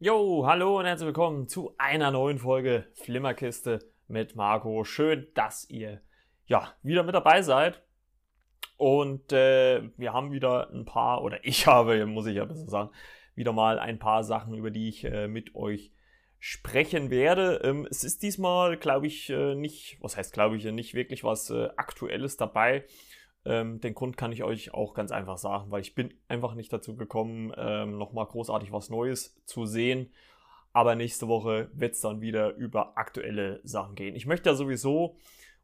Jo, hallo und herzlich willkommen zu einer neuen Folge Flimmerkiste mit Marco. Schön, dass ihr ja wieder mit dabei seid. Und äh, wir haben wieder ein paar, oder ich habe, muss ich ja besser sagen, wieder mal ein paar Sachen, über die ich äh, mit euch sprechen werde. Ähm, es ist diesmal, glaube ich, äh, nicht, was heißt, glaube ich, nicht wirklich was äh, Aktuelles dabei. Ähm, den Grund kann ich euch auch ganz einfach sagen, weil ich bin einfach nicht dazu gekommen, ähm, nochmal großartig was Neues zu sehen. Aber nächste Woche wird es dann wieder über aktuelle Sachen gehen. Ich möchte ja sowieso,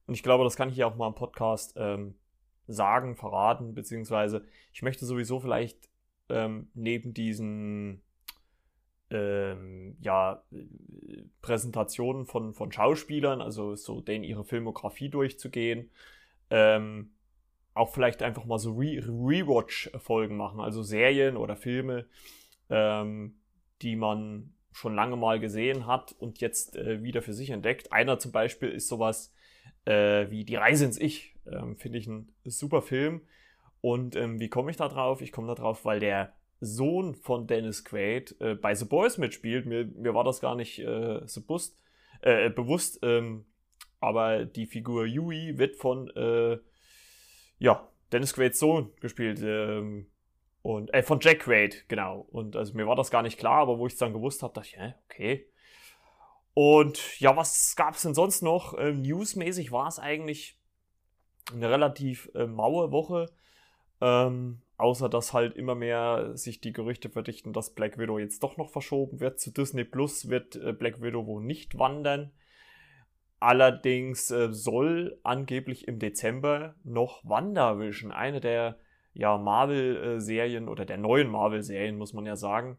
und ich glaube, das kann ich ja auch mal im Podcast ähm, sagen, verraten, beziehungsweise ich möchte sowieso vielleicht ähm, neben diesen ähm, ja, Präsentationen von, von Schauspielern, also so denen ihre Filmografie durchzugehen, ähm, auch vielleicht einfach mal so Re Rewatch-Folgen machen, also Serien oder Filme, ähm, die man schon lange mal gesehen hat und jetzt äh, wieder für sich entdeckt. Einer zum Beispiel ist sowas äh, wie Die Reise ins Ich. Ähm, Finde ich ein super Film. Und ähm, wie komme ich da drauf? Ich komme da drauf, weil der Sohn von Dennis Quaid äh, bei The Boys mitspielt. Mir, mir war das gar nicht äh, so bewusst. Äh, bewusst ähm, aber die Figur Yui wird von äh, ja, Dennis Quaids Sohn gespielt. Ähm, und, äh, von Jack Quaid, genau. Und also mir war das gar nicht klar, aber wo ich es dann gewusst habe, dachte ich, hä, okay. Und ja, was gab es denn sonst noch? Ähm, newsmäßig war es eigentlich eine relativ äh, maue Woche. Ähm, außer dass halt immer mehr sich die Gerüchte verdichten, dass Black Widow jetzt doch noch verschoben wird. Zu Disney Plus wird äh, Black Widow wohl nicht wandern. Allerdings äh, soll angeblich im Dezember noch WandaVision, eine der ja, Marvel-Serien oder der neuen Marvel-Serien, muss man ja sagen,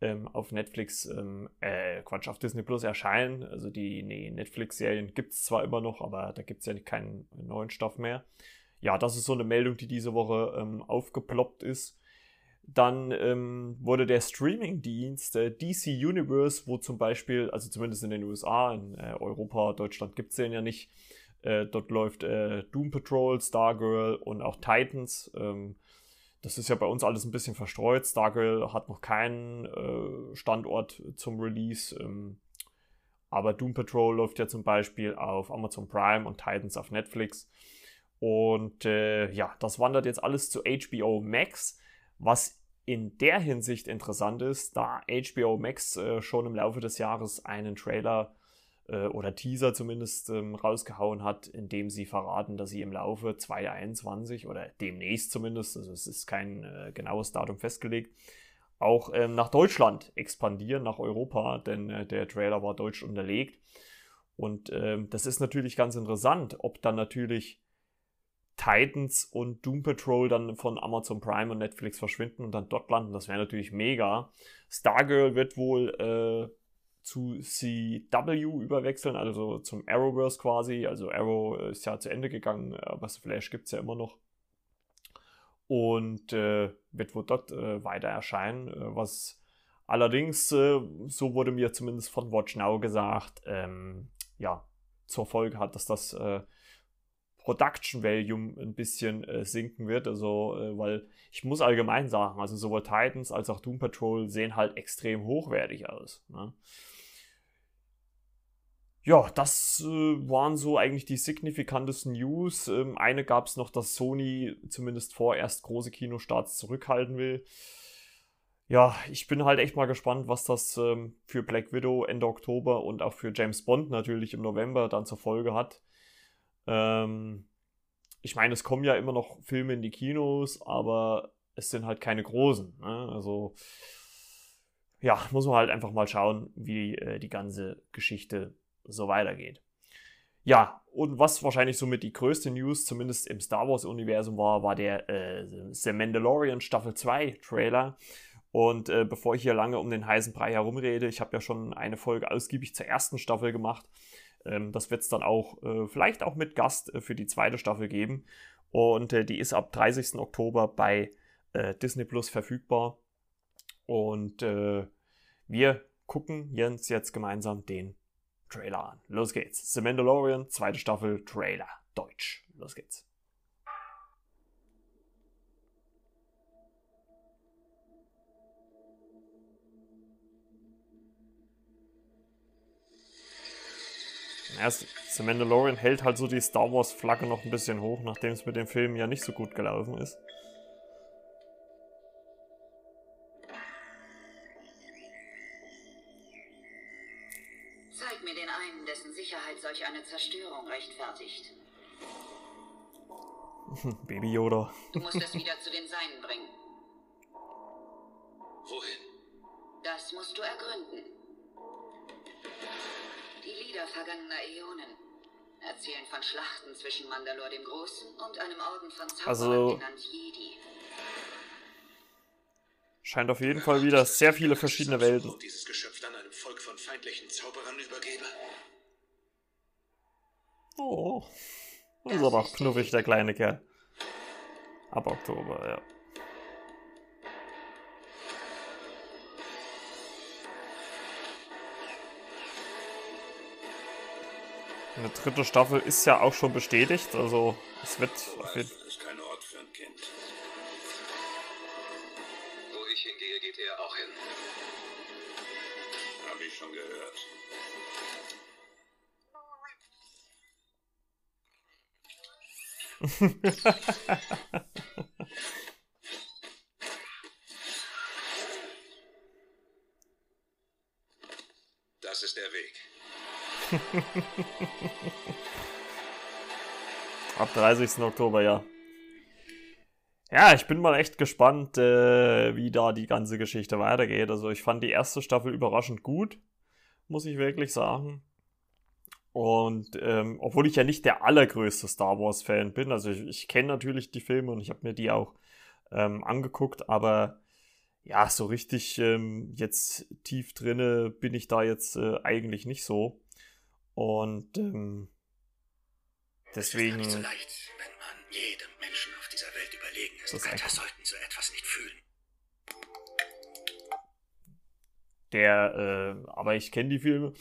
ähm, auf Netflix, ähm, äh, Quatsch, auf Disney Plus erscheinen. Also die nee, Netflix-Serien gibt es zwar immer noch, aber da gibt es ja keinen neuen Stoff mehr. Ja, das ist so eine Meldung, die diese Woche ähm, aufgeploppt ist. Dann ähm, wurde der Streaming-Dienst äh, DC Universe, wo zum Beispiel, also zumindest in den USA, in äh, Europa, Deutschland gibt es den ja nicht, äh, dort läuft äh, Doom Patrol, Stargirl und auch Titans. Ähm, das ist ja bei uns alles ein bisschen verstreut. Stargirl hat noch keinen äh, Standort zum Release. Ähm, aber Doom Patrol läuft ja zum Beispiel auf Amazon Prime und Titans auf Netflix. Und äh, ja, das wandert jetzt alles zu HBO Max, was in der Hinsicht interessant ist, da HBO Max äh, schon im Laufe des Jahres einen Trailer äh, oder Teaser zumindest ähm, rausgehauen hat, in dem sie verraten, dass sie im Laufe 2021 oder demnächst zumindest, also es ist kein äh, genaues Datum festgelegt, auch ähm, nach Deutschland expandieren, nach Europa, denn äh, der Trailer war deutsch unterlegt. Und ähm, das ist natürlich ganz interessant, ob dann natürlich Titans und Doom Patrol dann von Amazon Prime und Netflix verschwinden und dann dort landen. Das wäre natürlich mega. Stargirl wird wohl äh, zu CW überwechseln, also zum Arrowverse quasi. Also Arrow ist ja zu Ende gegangen, aber Flash gibt es ja immer noch. Und äh, wird wohl dort äh, weiter erscheinen, äh, was allerdings, äh, so wurde mir zumindest von Watch Now gesagt, ähm, ja, zur Folge hat, dass das äh, Production Value ein bisschen äh, sinken wird. Also, äh, weil ich muss allgemein sagen, also sowohl Titans als auch Doom Patrol sehen halt extrem hochwertig aus. Ne? Ja, das äh, waren so eigentlich die signifikantesten News. Ähm, eine gab es noch, dass Sony zumindest vorerst große Kinostarts zurückhalten will. Ja, ich bin halt echt mal gespannt, was das ähm, für Black Widow Ende Oktober und auch für James Bond natürlich im November dann zur Folge hat. Ähm, ich meine, es kommen ja immer noch Filme in die Kinos, aber es sind halt keine großen. Ne? Also ja, muss man halt einfach mal schauen, wie äh, die ganze Geschichte so weitergeht. Ja, und was wahrscheinlich somit die größte News, zumindest im Star Wars-Universum war, war der äh, The Mandalorian Staffel 2 Trailer. Und äh, bevor ich hier lange um den heißen Brei herumrede, ich habe ja schon eine Folge ausgiebig zur ersten Staffel gemacht. Ähm, das wird es dann auch äh, vielleicht auch mit Gast äh, für die zweite Staffel geben. Und äh, die ist ab 30. Oktober bei äh, Disney Plus verfügbar. Und äh, wir gucken Jens jetzt gemeinsam den Trailer an. Los geht's. The Mandalorian, zweite Staffel, Trailer, Deutsch. Los geht's. Erst The Mandalorian hält halt so die Star Wars Flagge noch ein bisschen hoch, nachdem es mit dem Film ja nicht so gut gelaufen ist. Zeig mir den einen, dessen Sicherheit solch eine Zerstörung rechtfertigt. Baby Yoda. Du musst es wieder zu den Seinen bringen. Wohin? Das musst du ergründen. Die Lieder vergangener Äonen erzählen von Schlachten zwischen Mandalore dem Großen und einem Orden von Zauberern Also- genannt Jedi. Scheint auf jeden Fall wieder sehr viele verschiedene Welten. Dieses Geschöpf dann einem Volk von feindlichen Zauberern übergebe. Oh. Das ist aber auch knuffig, der kleine Kerl. Ab Oktober, ja. Eine dritte Staffel ist ja auch schon bestätigt, also es wird auf jeden Das ist kein Ort für ein Kind. Wo ich hingehe, geht er auch hin. Hab ich schon gehört. Das ist der Weg. Ab 30. Oktober, ja. Ja, ich bin mal echt gespannt, äh, wie da die ganze Geschichte weitergeht. Also ich fand die erste Staffel überraschend gut, muss ich wirklich sagen. Und ähm, obwohl ich ja nicht der allergrößte Star Wars-Fan bin, also ich, ich kenne natürlich die Filme und ich habe mir die auch ähm, angeguckt, aber ja, so richtig ähm, jetzt tief drinne bin ich da jetzt äh, eigentlich nicht so. Und ähm, deswegen. Es ist nicht so leicht, wenn man jedem Menschen auf dieser Welt überlegen ist. Das ist Götter sollten so etwas nicht fühlen. der, äh, aber ich kenne die Filme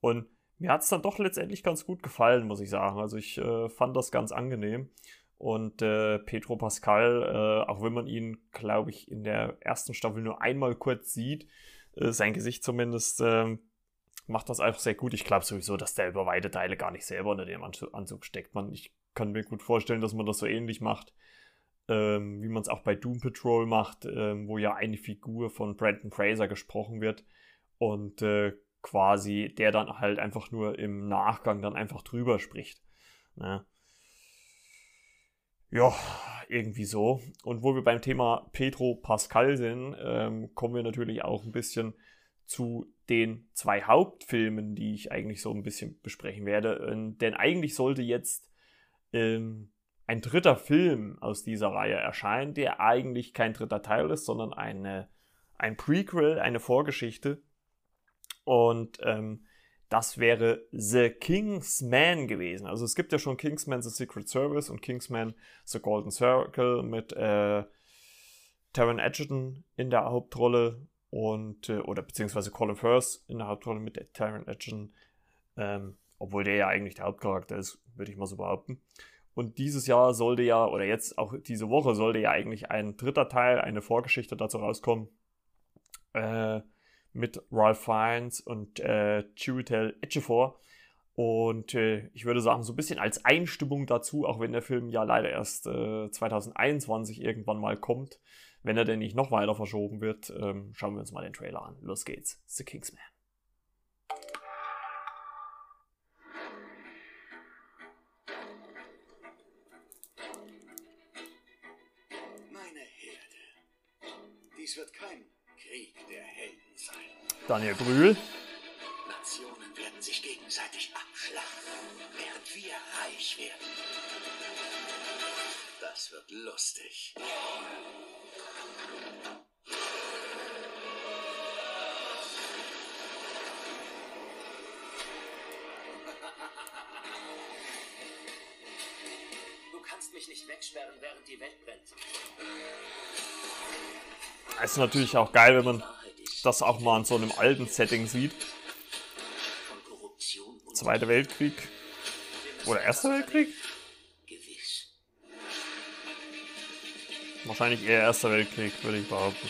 und mir hat es dann doch letztendlich ganz gut gefallen, muss ich sagen. Also ich äh, fand das ganz angenehm. Und äh, Pedro Pascal, äh, auch wenn man ihn, glaube ich, in der ersten Staffel nur einmal kurz sieht, äh, sein Gesicht zumindest, ähm, macht das einfach sehr gut. Ich glaube sowieso, dass der über weite Teile gar nicht selber unter dem Anzug, steckt. Man, ich kann mir gut vorstellen, dass man das so ähnlich macht, ähm, wie man es auch bei Doom Patrol macht, ähm, wo ja eine Figur von Brandon Fraser gesprochen wird und äh, quasi der dann halt einfach nur im Nachgang dann einfach drüber spricht. Ne? Ja, irgendwie so. Und wo wir beim Thema Pedro Pascal sind, ähm, kommen wir natürlich auch ein bisschen zu den zwei Hauptfilmen, die ich eigentlich so ein bisschen besprechen werde. Ähm, denn eigentlich sollte jetzt ähm, ein dritter Film aus dieser Reihe erscheinen, der eigentlich kein dritter Teil ist, sondern eine, ein Prequel, eine Vorgeschichte. Und ähm, das wäre The Kingsman gewesen. Also es gibt ja schon Kingsman The Secret Service und Kingsman The Golden Circle mit äh, Taron Egerton in der Hauptrolle und äh, oder beziehungsweise Colin Firth in der Hauptrolle mit Taron Egerton, ähm, obwohl der ja eigentlich der Hauptcharakter ist, würde ich mal so behaupten. Und dieses Jahr sollte ja, oder jetzt auch diese Woche sollte ja eigentlich ein dritter Teil, eine Vorgeschichte dazu rauskommen. Äh, mit Ralph Fiennes und äh, Chiwetel Ejiofor. Und äh, ich würde sagen, so ein bisschen als Einstimmung dazu, auch wenn der Film ja leider erst äh, 2021 irgendwann mal kommt, wenn er denn nicht noch weiter verschoben wird, ähm, schauen wir uns mal den Trailer an. Los geht's. The Kingsman. Meine Herde. Dies wird kein Krieg der Helden sein. Daniel Brühl. Werden sich gegenseitig abschlachten, während wir reich werden. Das wird lustig. Du kannst mich nicht wegsperren, während die Welt brennt. Es ist natürlich auch geil, wenn man das auch mal in so einem alten Setting sieht. Zweiter Weltkrieg. Oder Erster Weltkrieg? Wahrscheinlich eher Erster Weltkrieg, würde ich behaupten.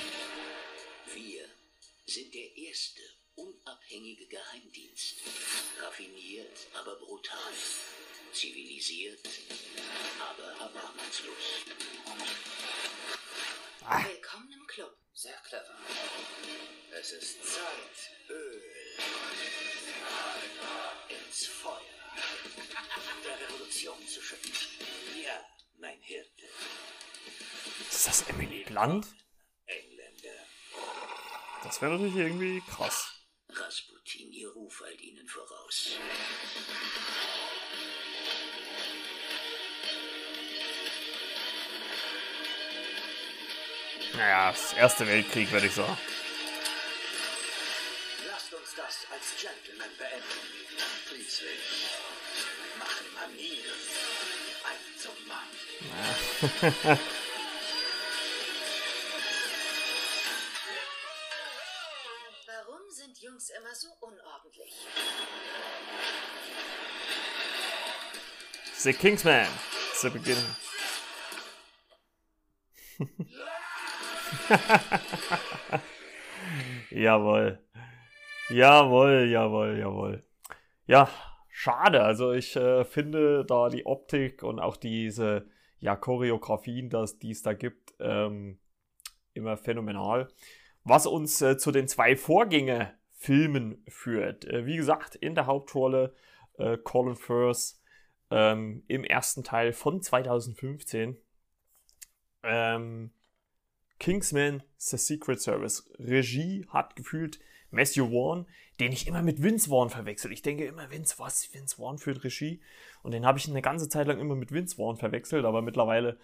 Blunt? Engländer. Das wäre natürlich irgendwie krass. Rasputin, ihr Ruf eilt ihnen voraus. Naja, das Erste Weltkrieg, würde ich sagen. Lasst uns das als Gentleman beenden. Schließlich machen Manieren einen zum Mann. Warum The Kingsman. Zu Beginn. jawohl. Jawohl, jawohl, jawohl. Ja, schade. Also ich äh, finde da die Optik und auch diese ja, Choreografien, dass, die es da gibt, ähm, immer phänomenal. Was uns äh, zu den zwei Vorgängerfilmen führt. Äh, wie gesagt, in der Hauptrolle äh, Colin Firth ähm, im ersten Teil von 2015. Ähm, Kingsman The Secret Service. Regie hat gefühlt Matthew Vaughn, den ich immer mit Vince Vaughn verwechsel. Ich denke immer, Vince, was? Vince Vaughn führt Regie. Und den habe ich eine ganze Zeit lang immer mit Vince Vaughn verwechselt, aber mittlerweile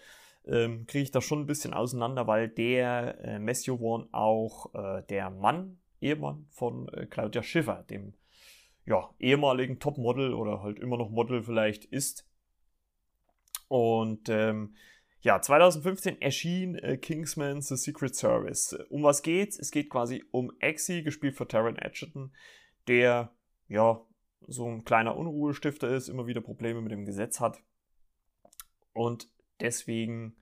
ähm, kriege ich das schon ein bisschen auseinander, weil der äh, Matthew Vaughn auch äh, der Mann, Ehemann von äh, Claudia Schiffer, dem ja, ehemaligen Topmodel oder halt immer noch Model vielleicht ist. Und ähm, ja, 2015 erschien äh, Kingsman The Secret Service. Um was geht's? Es geht quasi um Exi, gespielt von Taron Edgerton, der ja so ein kleiner Unruhestifter ist, immer wieder Probleme mit dem Gesetz hat und deswegen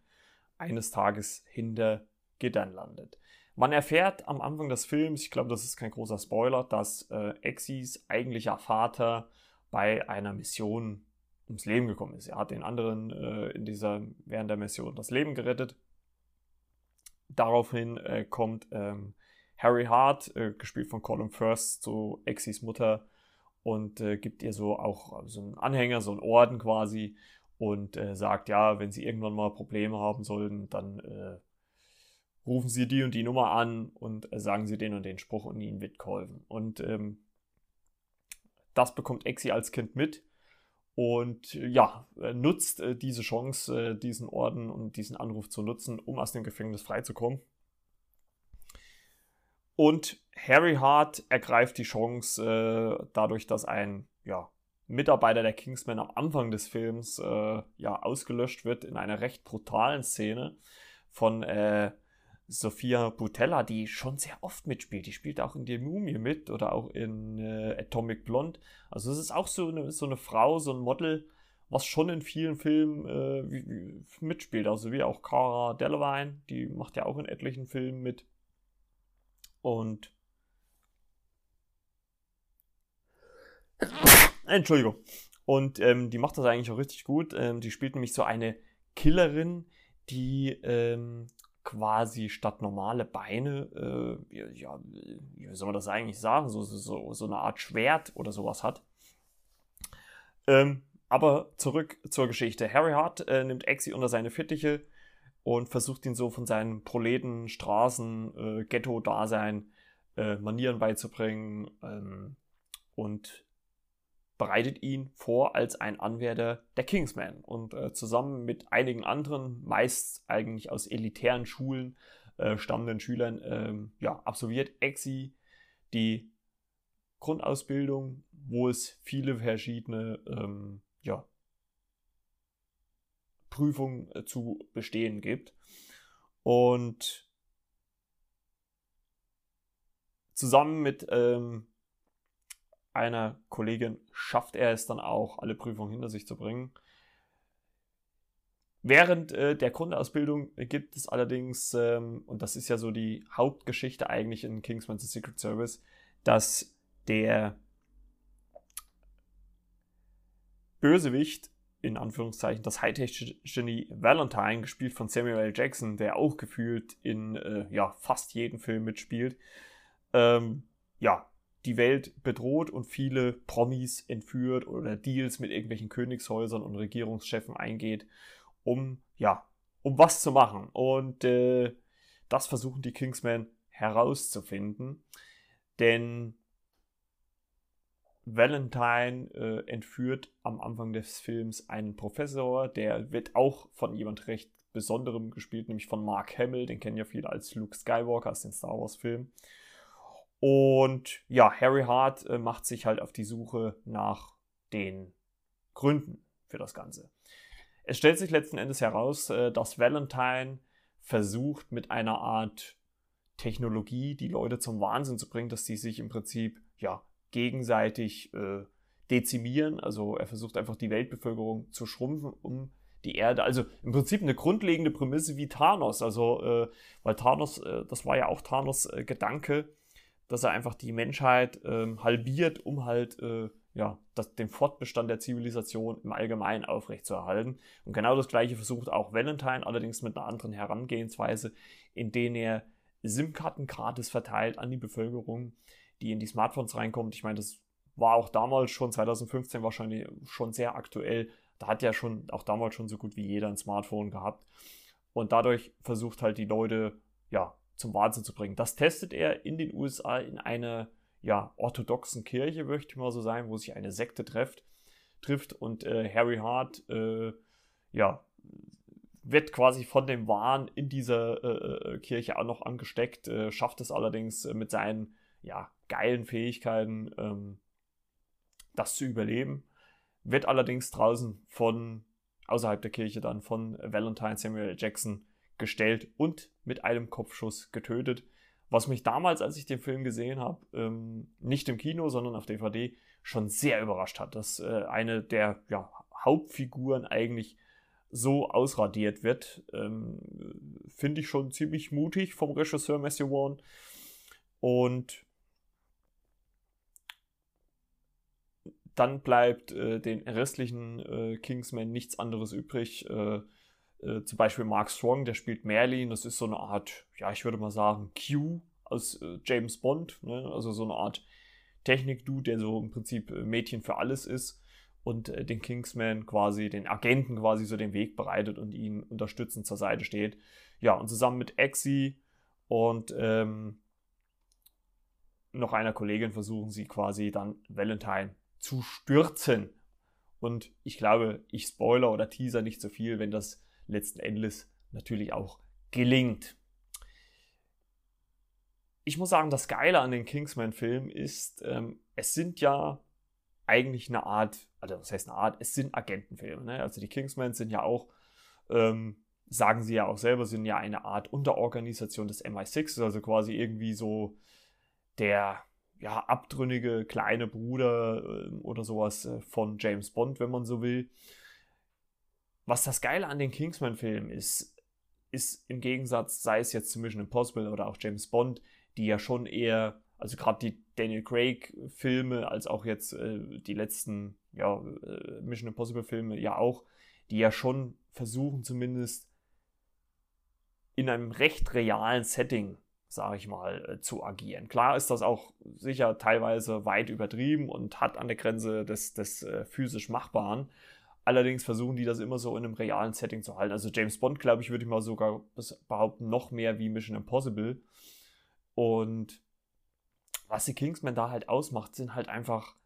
eines Tages hinter Gittern landet. Man erfährt am Anfang des Films, ich glaube, das ist kein großer Spoiler, dass äh, Exis eigentlicher Vater bei einer Mission ums Leben gekommen ist. Er hat den anderen äh, in dieser, während der Mission das Leben gerettet. Daraufhin äh, kommt ähm, Harry Hart, äh, gespielt von Colin Firth, zu Exis Mutter und äh, gibt ihr so auch so einen Anhänger, so einen Orden quasi und äh, sagt, ja, wenn sie irgendwann mal Probleme haben sollten, dann äh, rufen sie die und die Nummer an und sagen sie den und den Spruch und ihnen wird geholfen. Und ähm, das bekommt Exi als Kind mit und ja, nutzt äh, diese Chance, äh, diesen Orden und diesen Anruf zu nutzen, um aus dem Gefängnis freizukommen. Und Harry Hart ergreift die Chance äh, dadurch, dass ein ja, Mitarbeiter der Kingsmen am Anfang des Films äh, ja ausgelöscht wird in einer recht brutalen Szene von äh, Sophia Butella, die schon sehr oft mitspielt. Die spielt auch in der Mumie mit oder auch in äh, Atomic Blonde. Also es ist auch so eine, so eine Frau, so ein Model, was schon in vielen Filmen äh, wie, wie mitspielt. Also wie auch Cara Delevingne, die macht ja auch in etlichen Filmen mit. Und Entschuldigung. Und ähm, die macht das eigentlich auch richtig gut. Ähm, die spielt nämlich so eine Killerin, die ähm, quasi statt normale Beine, äh, ja, wie soll man das eigentlich sagen, so, so, so eine Art Schwert oder sowas hat. Ähm, aber zurück zur Geschichte. Harry Hart äh, nimmt Exi unter seine Fittiche und versucht ihn so von seinem Proleten, Straßen, äh, Ghetto-Dasein, äh, Manieren beizubringen ähm, und bereitet ihn vor als ein Anwärter der Kingsmen. Und äh, zusammen mit einigen anderen, meist eigentlich aus elitären Schulen äh, stammenden Schülern, ähm, ja, absolviert Exi die Grundausbildung, wo es viele verschiedene ähm, ja, Prüfungen äh, zu bestehen gibt. Und zusammen mit ähm, einer Kollegin schafft er es dann auch, alle Prüfungen hinter sich zu bringen. Während äh, der Grundausbildung gibt es allerdings, ähm, und das ist ja so die Hauptgeschichte eigentlich in Kingsman's Secret Service, dass der Bösewicht, in Anführungszeichen, das Hightech-Genie Valentine, gespielt von Samuel L. Jackson, der auch gefühlt in äh, ja, fast jedem Film mitspielt, ähm, ja, die Welt bedroht und viele Promis entführt oder Deals mit irgendwelchen Königshäusern und Regierungschefen eingeht, um, ja, um was zu machen. Und äh, das versuchen die Kingsmen herauszufinden. Denn Valentine äh, entführt am Anfang des Films einen Professor, der wird auch von jemand recht Besonderem gespielt, nämlich von Mark Hamill, den kennen ja viele als Luke Skywalker aus den Star Wars Filmen. Und ja, Harry Hart äh, macht sich halt auf die Suche nach den Gründen für das Ganze. Es stellt sich letzten Endes heraus, äh, dass Valentine versucht mit einer Art Technologie die Leute zum Wahnsinn zu bringen, dass die sich im Prinzip ja gegenseitig äh, dezimieren. Also er versucht einfach die Weltbevölkerung zu schrumpfen, um die Erde. Also im Prinzip eine grundlegende Prämisse wie Thanos. Also äh, weil Thanos, äh, das war ja auch Thanos äh, Gedanke, dass er einfach die Menschheit ähm, halbiert, um halt äh, ja, das, den Fortbestand der Zivilisation im Allgemeinen aufrechtzuerhalten. Und genau das gleiche versucht auch Valentine, allerdings mit einer anderen Herangehensweise, in denen er SIM-Karten gratis verteilt an die Bevölkerung, die in die Smartphones reinkommt. Ich meine, das war auch damals schon, 2015 wahrscheinlich schon sehr aktuell. Da hat ja schon, auch damals schon so gut wie jeder ein Smartphone gehabt. Und dadurch versucht halt die Leute, ja, zum Wahnsinn zu bringen. Das testet er in den USA in einer ja, orthodoxen Kirche, möchte ich mal so sagen, wo sich eine Sekte trifft, trifft und äh, Harry Hart äh, ja, wird quasi von dem Wahn in dieser äh, äh Kirche auch noch angesteckt, äh, schafft es allerdings äh, mit seinen ja, geilen Fähigkeiten, ähm, das zu überleben, wird allerdings draußen von außerhalb der Kirche dann von Valentine Samuel Jackson gestellt und mit einem Kopfschuss getötet. Was mich damals, als ich den Film gesehen habe, ähm, nicht im Kino, sondern auf DVD, schon sehr überrascht hat, dass äh, eine der ja, Hauptfiguren eigentlich so ausradiert wird. Ähm, Finde ich schon ziemlich mutig vom Regisseur Matthew Vaughn. Und dann bleibt äh, den restlichen äh, Kingsmen nichts anderes übrig, äh, äh, zum Beispiel Mark Strong, der spielt Merlin, das ist so eine Art, ja, ich würde mal sagen, Q aus äh, James Bond, ne? also so eine Art Technik-Dude, der so im Prinzip äh, Mädchen für alles ist und äh, den Kingsman quasi, den Agenten quasi so den Weg bereitet und ihn unterstützend zur Seite steht. Ja, und zusammen mit Exi und ähm, noch einer Kollegin versuchen sie quasi dann Valentine zu stürzen. Und ich glaube, ich spoiler oder teaser nicht so viel, wenn das letzten Endes natürlich auch gelingt. Ich muss sagen, das Geile an den Kingsman-Filmen ist, ähm, es sind ja eigentlich eine Art, also was heißt eine Art, es sind Agentenfilme. Ne? Also die Kingsmen sind ja auch, ähm, sagen sie ja auch selber, sind ja eine Art Unterorganisation des MI6, also quasi irgendwie so der ja, abtrünnige kleine Bruder äh, oder sowas äh, von James Bond, wenn man so will. Was das Geile an den Kingsman-Filmen ist, ist im Gegensatz, sei es jetzt zu Mission Impossible oder auch James Bond, die ja schon eher, also gerade die Daniel Craig-Filme, als auch jetzt äh, die letzten ja, äh, Mission Impossible-Filme ja auch, die ja schon versuchen zumindest in einem recht realen Setting, sage ich mal, äh, zu agieren. Klar ist das auch sicher teilweise weit übertrieben und hat an der Grenze des, des äh, physisch Machbaren, Allerdings versuchen die das immer so in einem realen Setting zu halten. Also James Bond, glaube ich, würde ich mal sogar behaupten, noch mehr wie Mission Impossible. Und was die Kingsman da halt ausmacht, sind halt einfach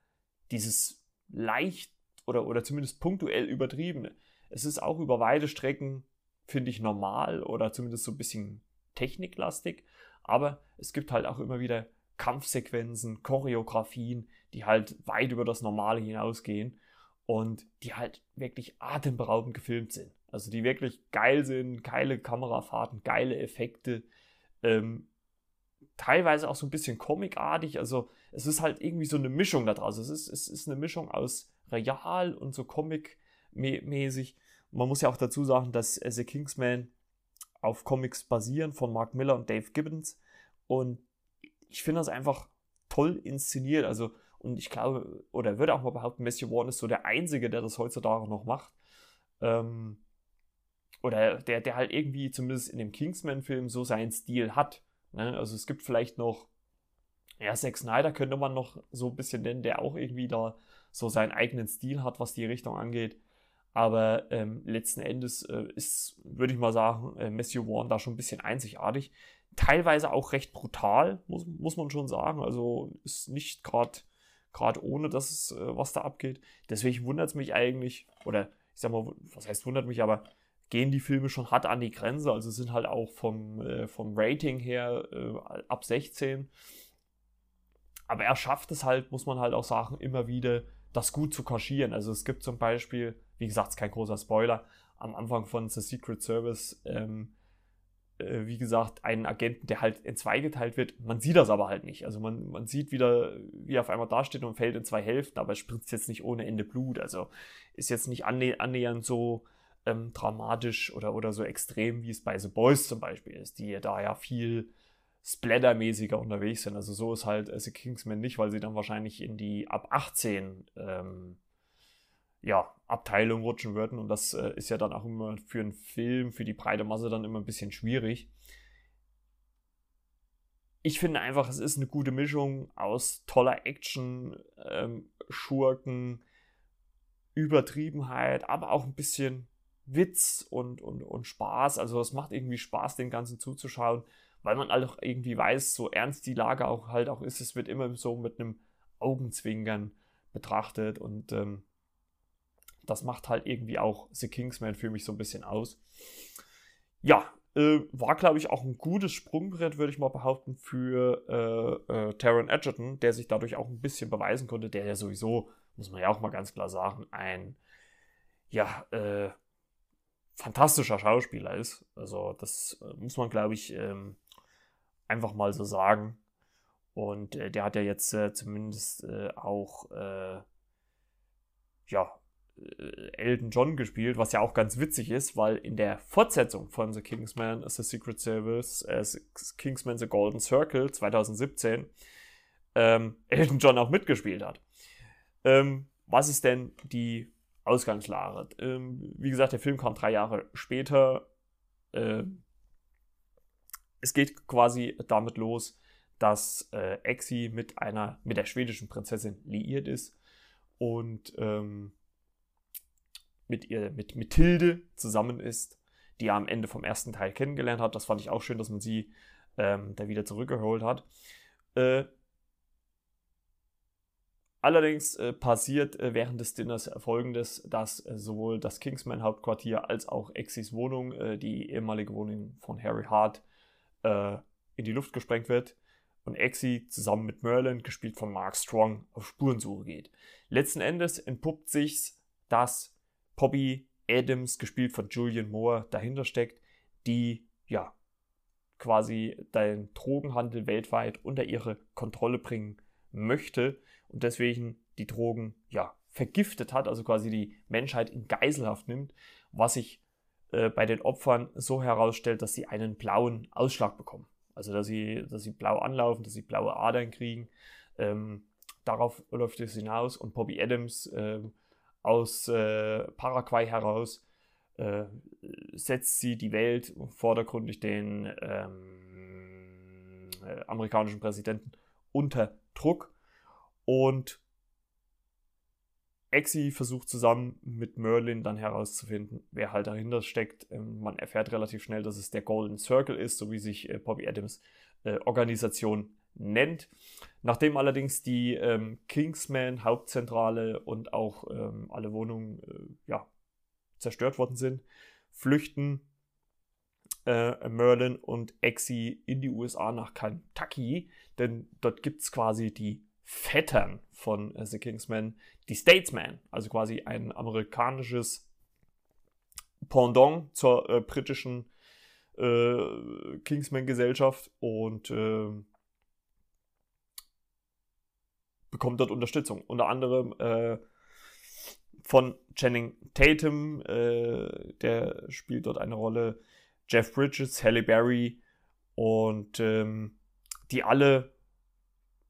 dieses leicht oder, oder zumindest punktuell übertriebene. Es ist auch über weite Strecken, finde ich, normal oder zumindest so ein bisschen techniklastig. Aber es gibt halt auch immer wieder Kampfsequenzen, Choreografien, die halt weit über das Normale hinausgehen und die halt wirklich atemberaubend gefilmt sind. Also die wirklich geil sind, geile Kamerafahrten, geile Effekte, ähm, teilweise auch so ein bisschen comicartig. Also es ist halt irgendwie so eine Mischung da draus. Es ist, es ist eine Mischung aus real und so comic-mäßig. Man muss ja auch dazu sagen, dass The Kingsman auf Comics basieren von Mark Miller und Dave Gibbons. Und ich finde das einfach toll inszeniert. Also Und ich glaube, oder würde auch mal behaupten, Matthew Vaughn ist so der Einzige, der das heutzutage noch macht. Ähm, oder der, der halt irgendwie zumindest in dem Kingsman-Film so seinen Stil hat. Ne? Also es gibt vielleicht noch, ja, Zack Snyder könnte man noch so ein bisschen nennen, der auch irgendwie da so seinen eigenen Stil hat, was die Richtung angeht. Aber ähm, letzten Endes äh, ist, würde ich mal sagen, äh, Matthew Vaughn da schon ein bisschen einzigartig. Teilweise auch recht brutal, muss, muss man schon sagen. Also ist nicht gerade gerade ohne das, äh, was da abgeht. Deswegen wundert es mich eigentlich, oder ich sag mal, was heißt wundert mich, aber gehen die Filme schon hart an die Grenze. Also sind halt auch vom, äh, vom Rating her äh, ab 16. Aber er schafft es halt, muss man halt auch sagen, immer wieder das gut zu kaschieren. Also es gibt zum Beispiel, wie gesagt, es ist kein großer Spoiler, am Anfang von The Secret Service, ähm, äh, wie gesagt, einen Agenten, der halt in zwei geteilt wird. Man sieht das aber halt nicht. Also man, man sieht wieder, wie er auf einmal dasteht und fällt in zwei Hälften, aber spritzt jetzt nicht ohne Ende Blut. Also ist jetzt nicht annä annähernd so ähm, dramatisch oder, oder so extrem, wie es bei The Boys zum Beispiel ist, die da ja viel splattermäßiger unterwegs sind. Also so ist halt The Kingsman nicht, weil sie dann wahrscheinlich in die ab 18 ähm, ja, Abteilung rutschen würden. Und das äh, ist ja dann auch immer für einen Film, für die breite Masse dann immer ein bisschen schwierig. Ich finde einfach, es ist eine gute Mischung aus toller Action, ähm, Schurken, Übertriebenheit, aber auch ein bisschen Witz und, und, und Spaß. Also es macht irgendwie Spaß, den Ganzen zuzuschauen weil man halt auch irgendwie weiß, so ernst die Lage auch halt auch ist, es wird immer so mit einem Augenzwinkern betrachtet und ähm, das macht halt irgendwie auch The Kingsman für mich so ein bisschen aus. Ja, äh, war glaube ich auch ein gutes Sprungbrett, würde ich mal behaupten, für äh, äh, Taron Edgerton, der sich dadurch auch ein bisschen beweisen konnte, der ja sowieso, muss man ja auch mal ganz klar sagen, ein ja, äh, fantastischer Schauspieler ist. Also das äh, muss man, glaube ich, ähm, einfach mal so sagen. Und äh, der hat ja jetzt zumindest auch ja, Elton John gespielt, was ja auch ganz witzig ist, weil in der Fortsetzung von The Kingsman The Secret Service, äh, Kingsman The Golden Circle 2017, ähm, Elton John auch mitgespielt hat. Ähm, was ist denn die Ausgangslage? Ähm, wie gesagt, der Film kam drei Jahre später. Ähm, es geht quasi damit los, dass äh, Exi mit einer, mit der schwedischen Prinzessin liiert ist und ähm, mit ihr, mit Mathilde zusammen ist, die er am Ende vom ersten Teil kennengelernt hat. Das fand ich auch schön, dass man sie ähm, da wieder zurückgeholt hat. Äh, allerdings äh, passiert äh, während des Dinners folgendes, dass äh, sowohl das Kingsman-Hauptquartier als auch Exis Wohnung, äh, die ehemalige Wohnung von Harry Hart, äh, in die Luft gesprengt wird und Exi zusammen mit Merlin, gespielt von Mark Strong, auf Spurensuche geht. Letzten Endes entpuppt sich, dass Poppy Adams, gespielt von Julian Moore, dahinter steckt, die ja quasi den Drogenhandel weltweit unter ihre Kontrolle bringen möchte und deswegen die Drogen ja vergiftet hat, also quasi die Menschheit in Geiselhaft nimmt, was sich äh, bei den Opfern so herausstellt, dass sie einen blauen Ausschlag bekommen. Also dass sie, dass sie blau anlaufen, dass sie blaue Adern kriegen. Ähm, darauf läuft es hinaus und Bobby Adams äh, aus äh, Paraguay heraus äh, setzt sie die Welt vordergründig den ähm, äh, amerikanischen Präsidenten unter Druck und Exi versucht zusammen mit Merlin dann herauszufinden, wer halt dahinter steckt. Ähm, man erfährt relativ schnell, dass es der Golden Circle ist, so wie sich äh, Bobby Adams äh, Organisation nennt. Nachdem allerdings die ähm, Kingsman Hauptzentrale und auch ähm, alle Wohnungen äh, ja, zerstört worden sind, flüchten äh, Merlin und Exi in die USA nach Kentucky, denn dort gibt es quasi die Vettern von äh, The Kingsman, die Statesman, also quasi ein amerikanisches Pendant zur äh, britischen äh, Kingsman-Gesellschaft und äh, bekommt dort Unterstützung. Unter anderem äh, von Channing Tatum, äh, der spielt dort eine Rolle, Jeff Bridges, Halle Berry und ähm, die alle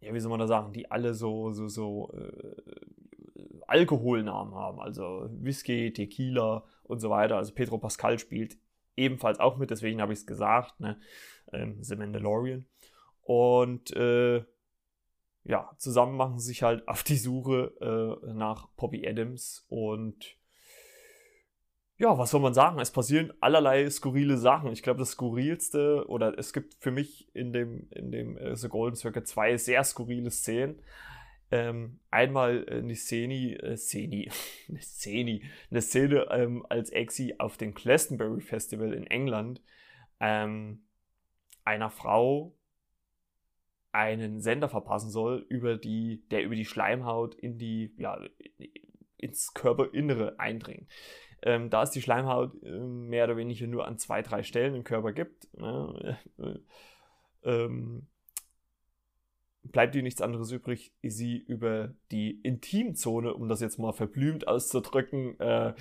ja, wie soll man da sagen, die alle so, so, so äh, Alkoholnamen haben. Also Whisky, Tequila und so weiter. Also Pedro Pascal spielt ebenfalls auch mit, deswegen habe ich es gesagt, ne? Ähm, The Mandalorian. Und äh, ja, zusammen machen sie sich halt auf die Suche äh, nach Poppy Adams und ja, was soll man sagen? Es passieren allerlei skurrile Sachen. Ich glaube, das skurrilste, oder es gibt für mich in dem, in dem äh, The Golden Circle zwei sehr skurrile Szenen. Ähm, einmal eine Szene, äh, Szene, eine Szene, eine Szene, ähm, als Exi auf dem Glastonbury Festival in England ähm, einer Frau einen Sender verpassen soll, über die, der über die Schleimhaut in die, ja, ins Körperinnere eindringt. Ähm, da es die Schleimhaut äh, mehr oder weniger nur an zwei, drei Stellen im Körper gibt, ne, äh, ähm, bleibt ihr nichts anderes übrig, sie über die Intimzone, um das jetzt mal verblümt auszudrücken, äh,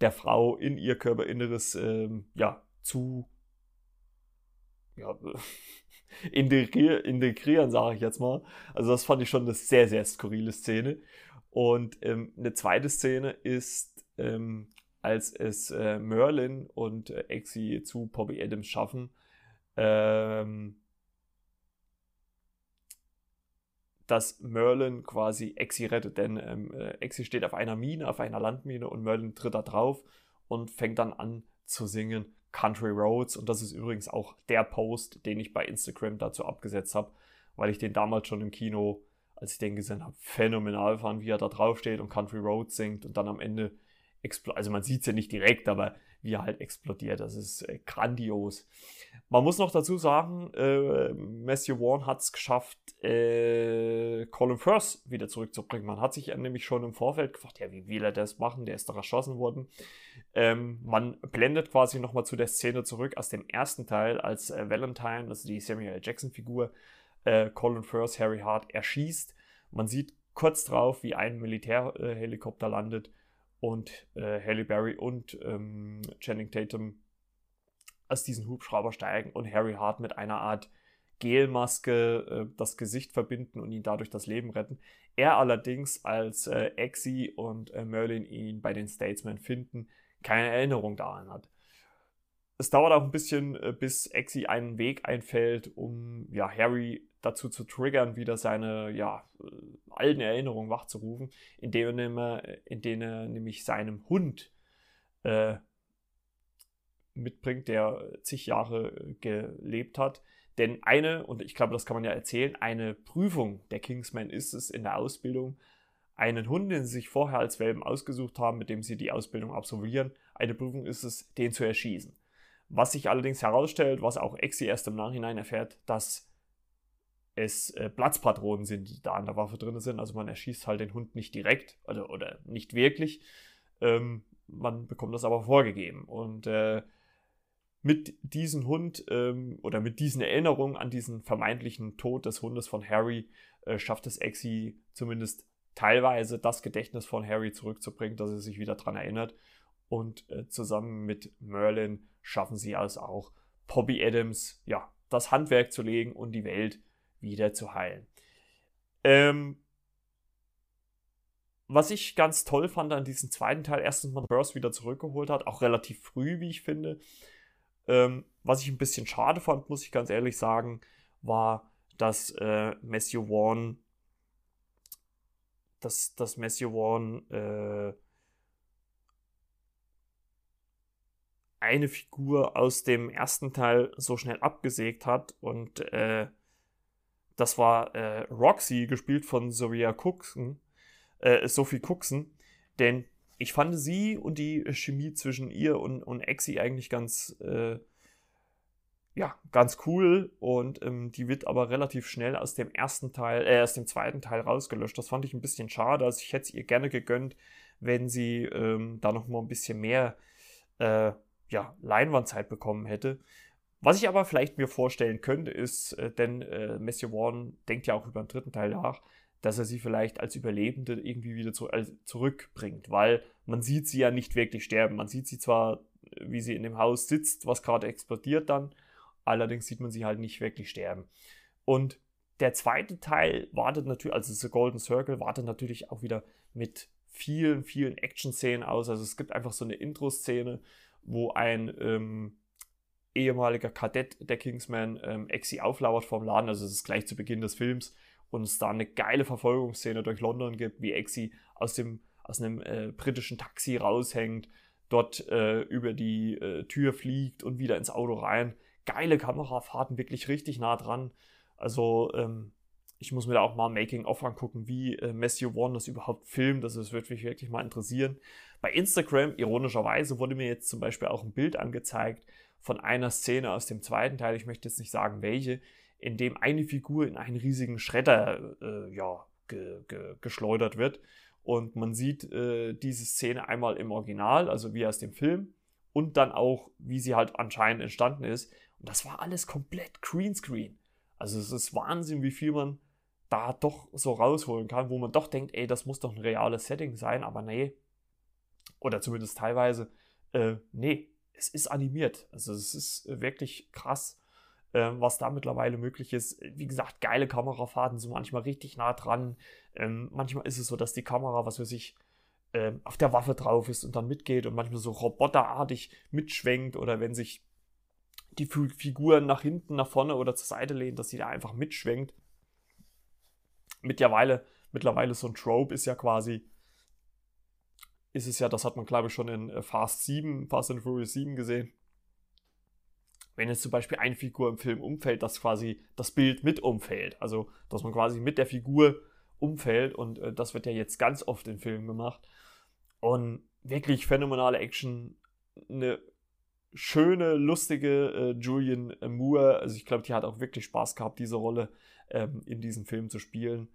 der Frau in ihr Körperinneres ähm, ja, zu ja, integrieren, integrieren sage ich jetzt mal. Also das fand ich schon eine sehr, sehr skurrile Szene. Und ähm, eine zweite Szene ist, ähm, als es äh, Merlin und äh, Exi zu Poppy Adams schaffen, ähm, dass Merlin quasi Exi rettet, denn ähm, äh, Exi steht auf einer Mine, auf einer Landmine und Merlin tritt da drauf und fängt dann an zu singen Country Roads. Und das ist übrigens auch der Post, den ich bei Instagram dazu abgesetzt habe, weil ich den damals schon im Kino, als ich den gesehen habe, phänomenal fand, wie er da drauf steht und Country Roads singt und dann am Ende also man sieht es ja nicht direkt, aber wie er halt explodiert, das ist äh, grandios. Man muss noch dazu sagen, äh, Matthew Warren hat es geschafft, äh, Colin Firth wieder zurückzubringen. Man hat sich nämlich schon im Vorfeld gefragt, ja, wie will er das machen? Der ist doch erschossen worden. Ähm, man blendet quasi nochmal zu der Szene zurück aus dem ersten Teil, als äh, Valentine, also die Samuel Jackson-Figur, äh, Colin Firth, Harry Hart erschießt. Man sieht kurz drauf, wie ein Militärhelikopter landet und äh, Halle Berry und ähm, Channing Tatum aus diesen Hubschrauber steigen und Harry Hart mit einer Art Gelmaske äh, das Gesicht verbinden und ihn dadurch das Leben retten. Er allerdings, als äh, Exi und äh, Merlin ihn bei den Statesmen finden, keine Erinnerung daran hat. Es dauert auch ein bisschen, äh, bis Exi einen Weg einfällt, um ja, Harry dazu zu triggern, wieder seine ja, äh, alten Erinnerungen wachzurufen, indem er, indem er nämlich seinem Hund äh, mitbringt, der zig Jahre gelebt hat. Denn eine, und ich glaube, das kann man ja erzählen, eine Prüfung der Kingsman ist es in der Ausbildung, einen Hund, den sie sich vorher als Welpen ausgesucht haben, mit dem sie die Ausbildung absolvieren, eine Prüfung ist es, den zu erschießen. Was sich allerdings herausstellt, was auch Exi erst im Nachhinein erfährt, dass es äh, Platzpatronen sind, die da an der Waffe drin sind. Also man erschießt halt den Hund nicht direkt also, oder nicht wirklich. Ähm, man bekommt das aber vorgegeben. Und äh, mit diesem Hund ähm, oder mit diesen Erinnerungen an diesen vermeintlichen Tod des Hundes von Harry äh, schafft es Exi zumindest teilweise das Gedächtnis von Harry zurückzubringen, dass er sich wieder daran erinnert. Und äh, zusammen mit Merlin schaffen sie es auch, Poppy Adams, ja, das Handwerk zu legen und die Welt wieder zu heilen. Ähm, was ich ganz toll fand an diesem zweiten Teil, erstens mal Burst wieder zurückgeholt hat, auch relativ früh, wie ich finde. Ähm, was ich ein bisschen schade fand, muss ich ganz ehrlich sagen, war, dass äh, Matthew Vaughn, dass, dass Matthew Vaughn äh, eine Figur aus dem ersten Teil so schnell abgesägt hat und äh, das war äh, Roxy, gespielt von Sophia Cookson, äh, Sophie Cookson. Denn ich fand sie und die Chemie zwischen ihr und, und Exi eigentlich ganz, äh, ja, ganz cool. Und ähm, die wird aber relativ schnell aus dem ersten Teil, äh, aus dem zweiten Teil rausgelöscht. Das fand ich ein bisschen schade. Also ich hätte es ihr gerne gegönnt, wenn sie ähm, da noch mal ein bisschen mehr äh, ja, Leinwandzeit bekommen hätte. Was ich aber vielleicht mir vorstellen könnte, ist, äh, denn äh, Matthew Warren denkt ja auch über den dritten Teil nach, dass er sie vielleicht als Überlebende irgendwie wieder zu, als, zurückbringt, weil man sieht sie ja nicht wirklich sterben. Man sieht sie zwar, äh, wie sie in dem Haus sitzt, was gerade explodiert dann, allerdings sieht man sie halt nicht wirklich sterben. Und der zweite Teil wartet natürlich, also The Golden Circle, wartet natürlich auch wieder mit vielen, vielen Action-Szenen aus. Also es gibt einfach so eine Intro-Szene, wo ein ähm, ehemaliger Kadett der Kingsman ähm, Exi auflauert vom Laden. Also es ist gleich zu Beginn des Films und es da eine geile Verfolgungsszene durch London gibt, wie Exi aus dem aus einem äh, britischen Taxi raushängt, dort äh, über die äh, Tür fliegt und wieder ins Auto rein. Geile Kamerafahrten, wirklich richtig nah dran. Also ähm, ich muss mir da auch mal Making-of angucken, wie äh, Matthew Vaughn das überhaupt filmt. Also das würde mich wirklich mal interessieren. Bei Instagram, ironischerweise, wurde mir jetzt zum Beispiel auch ein Bild angezeigt von einer Szene aus dem zweiten Teil, ich möchte jetzt nicht sagen welche, in dem eine Figur in einen riesigen Schredder äh, ja, ge ge geschleudert wird. Und man sieht äh, diese Szene einmal im Original, also wie aus dem Film, und dann auch, wie sie halt anscheinend entstanden ist. Und das war alles komplett Greenscreen. Also es ist Wahnsinn, wie viel man da doch so rausholen kann, wo man doch denkt, ey, das muss doch ein reales Setting sein, aber nee. Oder zumindest teilweise, äh, nee, es ist animiert. Also es ist wirklich krass, äh, was da mittlerweile möglich ist. Wie gesagt, geile Kamerafahrten sind manchmal richtig nah dran. Ähm, manchmal ist es so, dass die Kamera, was weiß ich, äh, auf der Waffe drauf ist und dann mitgeht und manchmal so roboterartig mitschwenkt oder wenn sich die Figuren nach hinten, nach vorne oder zur Seite lehnen, dass sie da einfach mitschwenkt. Mittlerweile, mittlerweile so ein Trope ist ja quasi, ist es ja, das hat man glaube ich schon in äh, Fast 7, Fast and Furious 7 gesehen. Wenn jetzt zum Beispiel eine Figur im Film umfällt, dass quasi das Bild mit umfällt. Also, dass man quasi mit der Figur umfällt und äh, das wird ja jetzt ganz oft in Filmen gemacht. Und wirklich phänomenale Action, eine schöne, lustige äh, Julian Moore. Also ich glaube, die hat auch wirklich Spaß gehabt, diese Rolle ähm, in diesem Film zu spielen.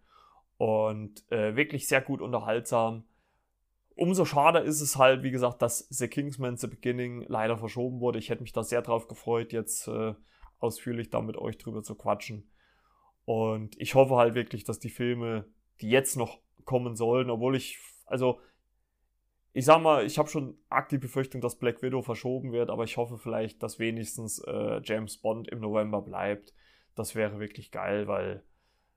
Und äh, wirklich sehr gut unterhaltsam. Umso schade ist es halt, wie gesagt, dass The Kingsman The Beginning leider verschoben wurde. Ich hätte mich da sehr drauf gefreut, jetzt äh, ausführlich da mit euch drüber zu quatschen. Und ich hoffe halt wirklich, dass die Filme, die jetzt noch kommen sollen, obwohl ich, also ich sag mal, ich habe schon arg die Befürchtung, dass Black Widow verschoben wird, aber ich hoffe vielleicht, dass wenigstens äh, James Bond im November bleibt. Das wäre wirklich geil, weil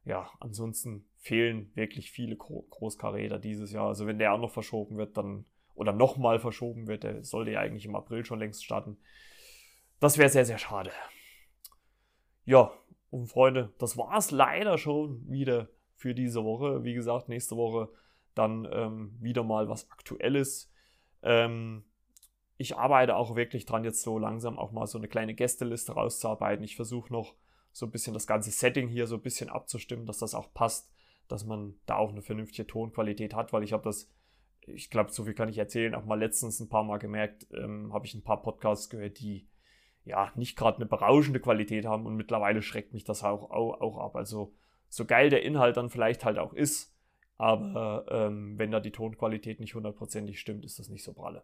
ja, ansonsten fehlen wirklich viele Gro Großkaräter dieses Jahr. Also wenn der auch noch verschoben wird, dann oder nochmal verschoben wird, der sollte ja eigentlich im April schon längst starten. Das wäre sehr, sehr schade. Ja, und Freunde, das war es leider schon wieder für diese Woche. Wie gesagt, nächste Woche dann ähm, wieder mal was Aktuelles. Ähm, ich arbeite auch wirklich dran, jetzt so langsam auch mal so eine kleine Gästeliste rauszuarbeiten. Ich versuche noch so ein bisschen das ganze Setting hier so ein bisschen abzustimmen, dass das auch passt, dass man da auch eine vernünftige Tonqualität hat, weil ich habe das, ich glaube, so viel kann ich erzählen, auch mal letztens ein paar Mal gemerkt, ähm, habe ich ein paar Podcasts gehört, die ja nicht gerade eine berauschende Qualität haben und mittlerweile schreckt mich das auch, auch, auch ab. Also so geil der Inhalt dann vielleicht halt auch ist, aber ähm, wenn da die Tonqualität nicht hundertprozentig stimmt, ist das nicht so pralle.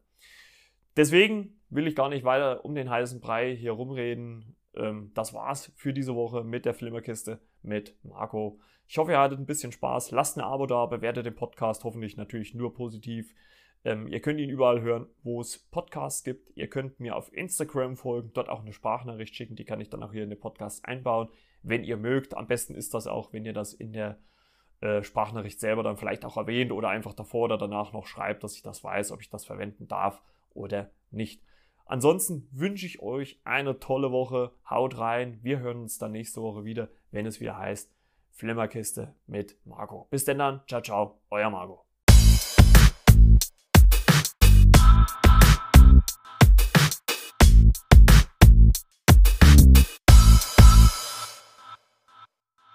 Deswegen will ich gar nicht weiter um den heißen Brei hier rumreden. Ähm, das war's für diese Woche mit der Flimmerkiste mit Marco. Ich hoffe, ihr hattet ein bisschen Spaß. Lasst ein Abo da, bewertet den Podcast hoffentlich natürlich nur positiv. Ähm, ihr könnt ihn überall hören, wo es Podcasts gibt. Ihr könnt mir auf Instagram folgen, dort auch eine Sprachnachricht schicken. Die kann ich dann auch hier in den Podcast einbauen, wenn ihr mögt. Am besten ist das auch, wenn ihr das in der äh, Sprachnachricht selber dann vielleicht auch erwähnt oder einfach davor oder danach noch schreibt, dass ich das weiß, ob ich das verwenden darf oder nicht. Ansonsten wünsche ich euch eine tolle Woche. Haut rein. Wir hören uns dann nächste Woche wieder, wenn es wieder heißt Flimmerkiste mit Marco. Bis denn dann. Ciao, ciao. Euer Marco.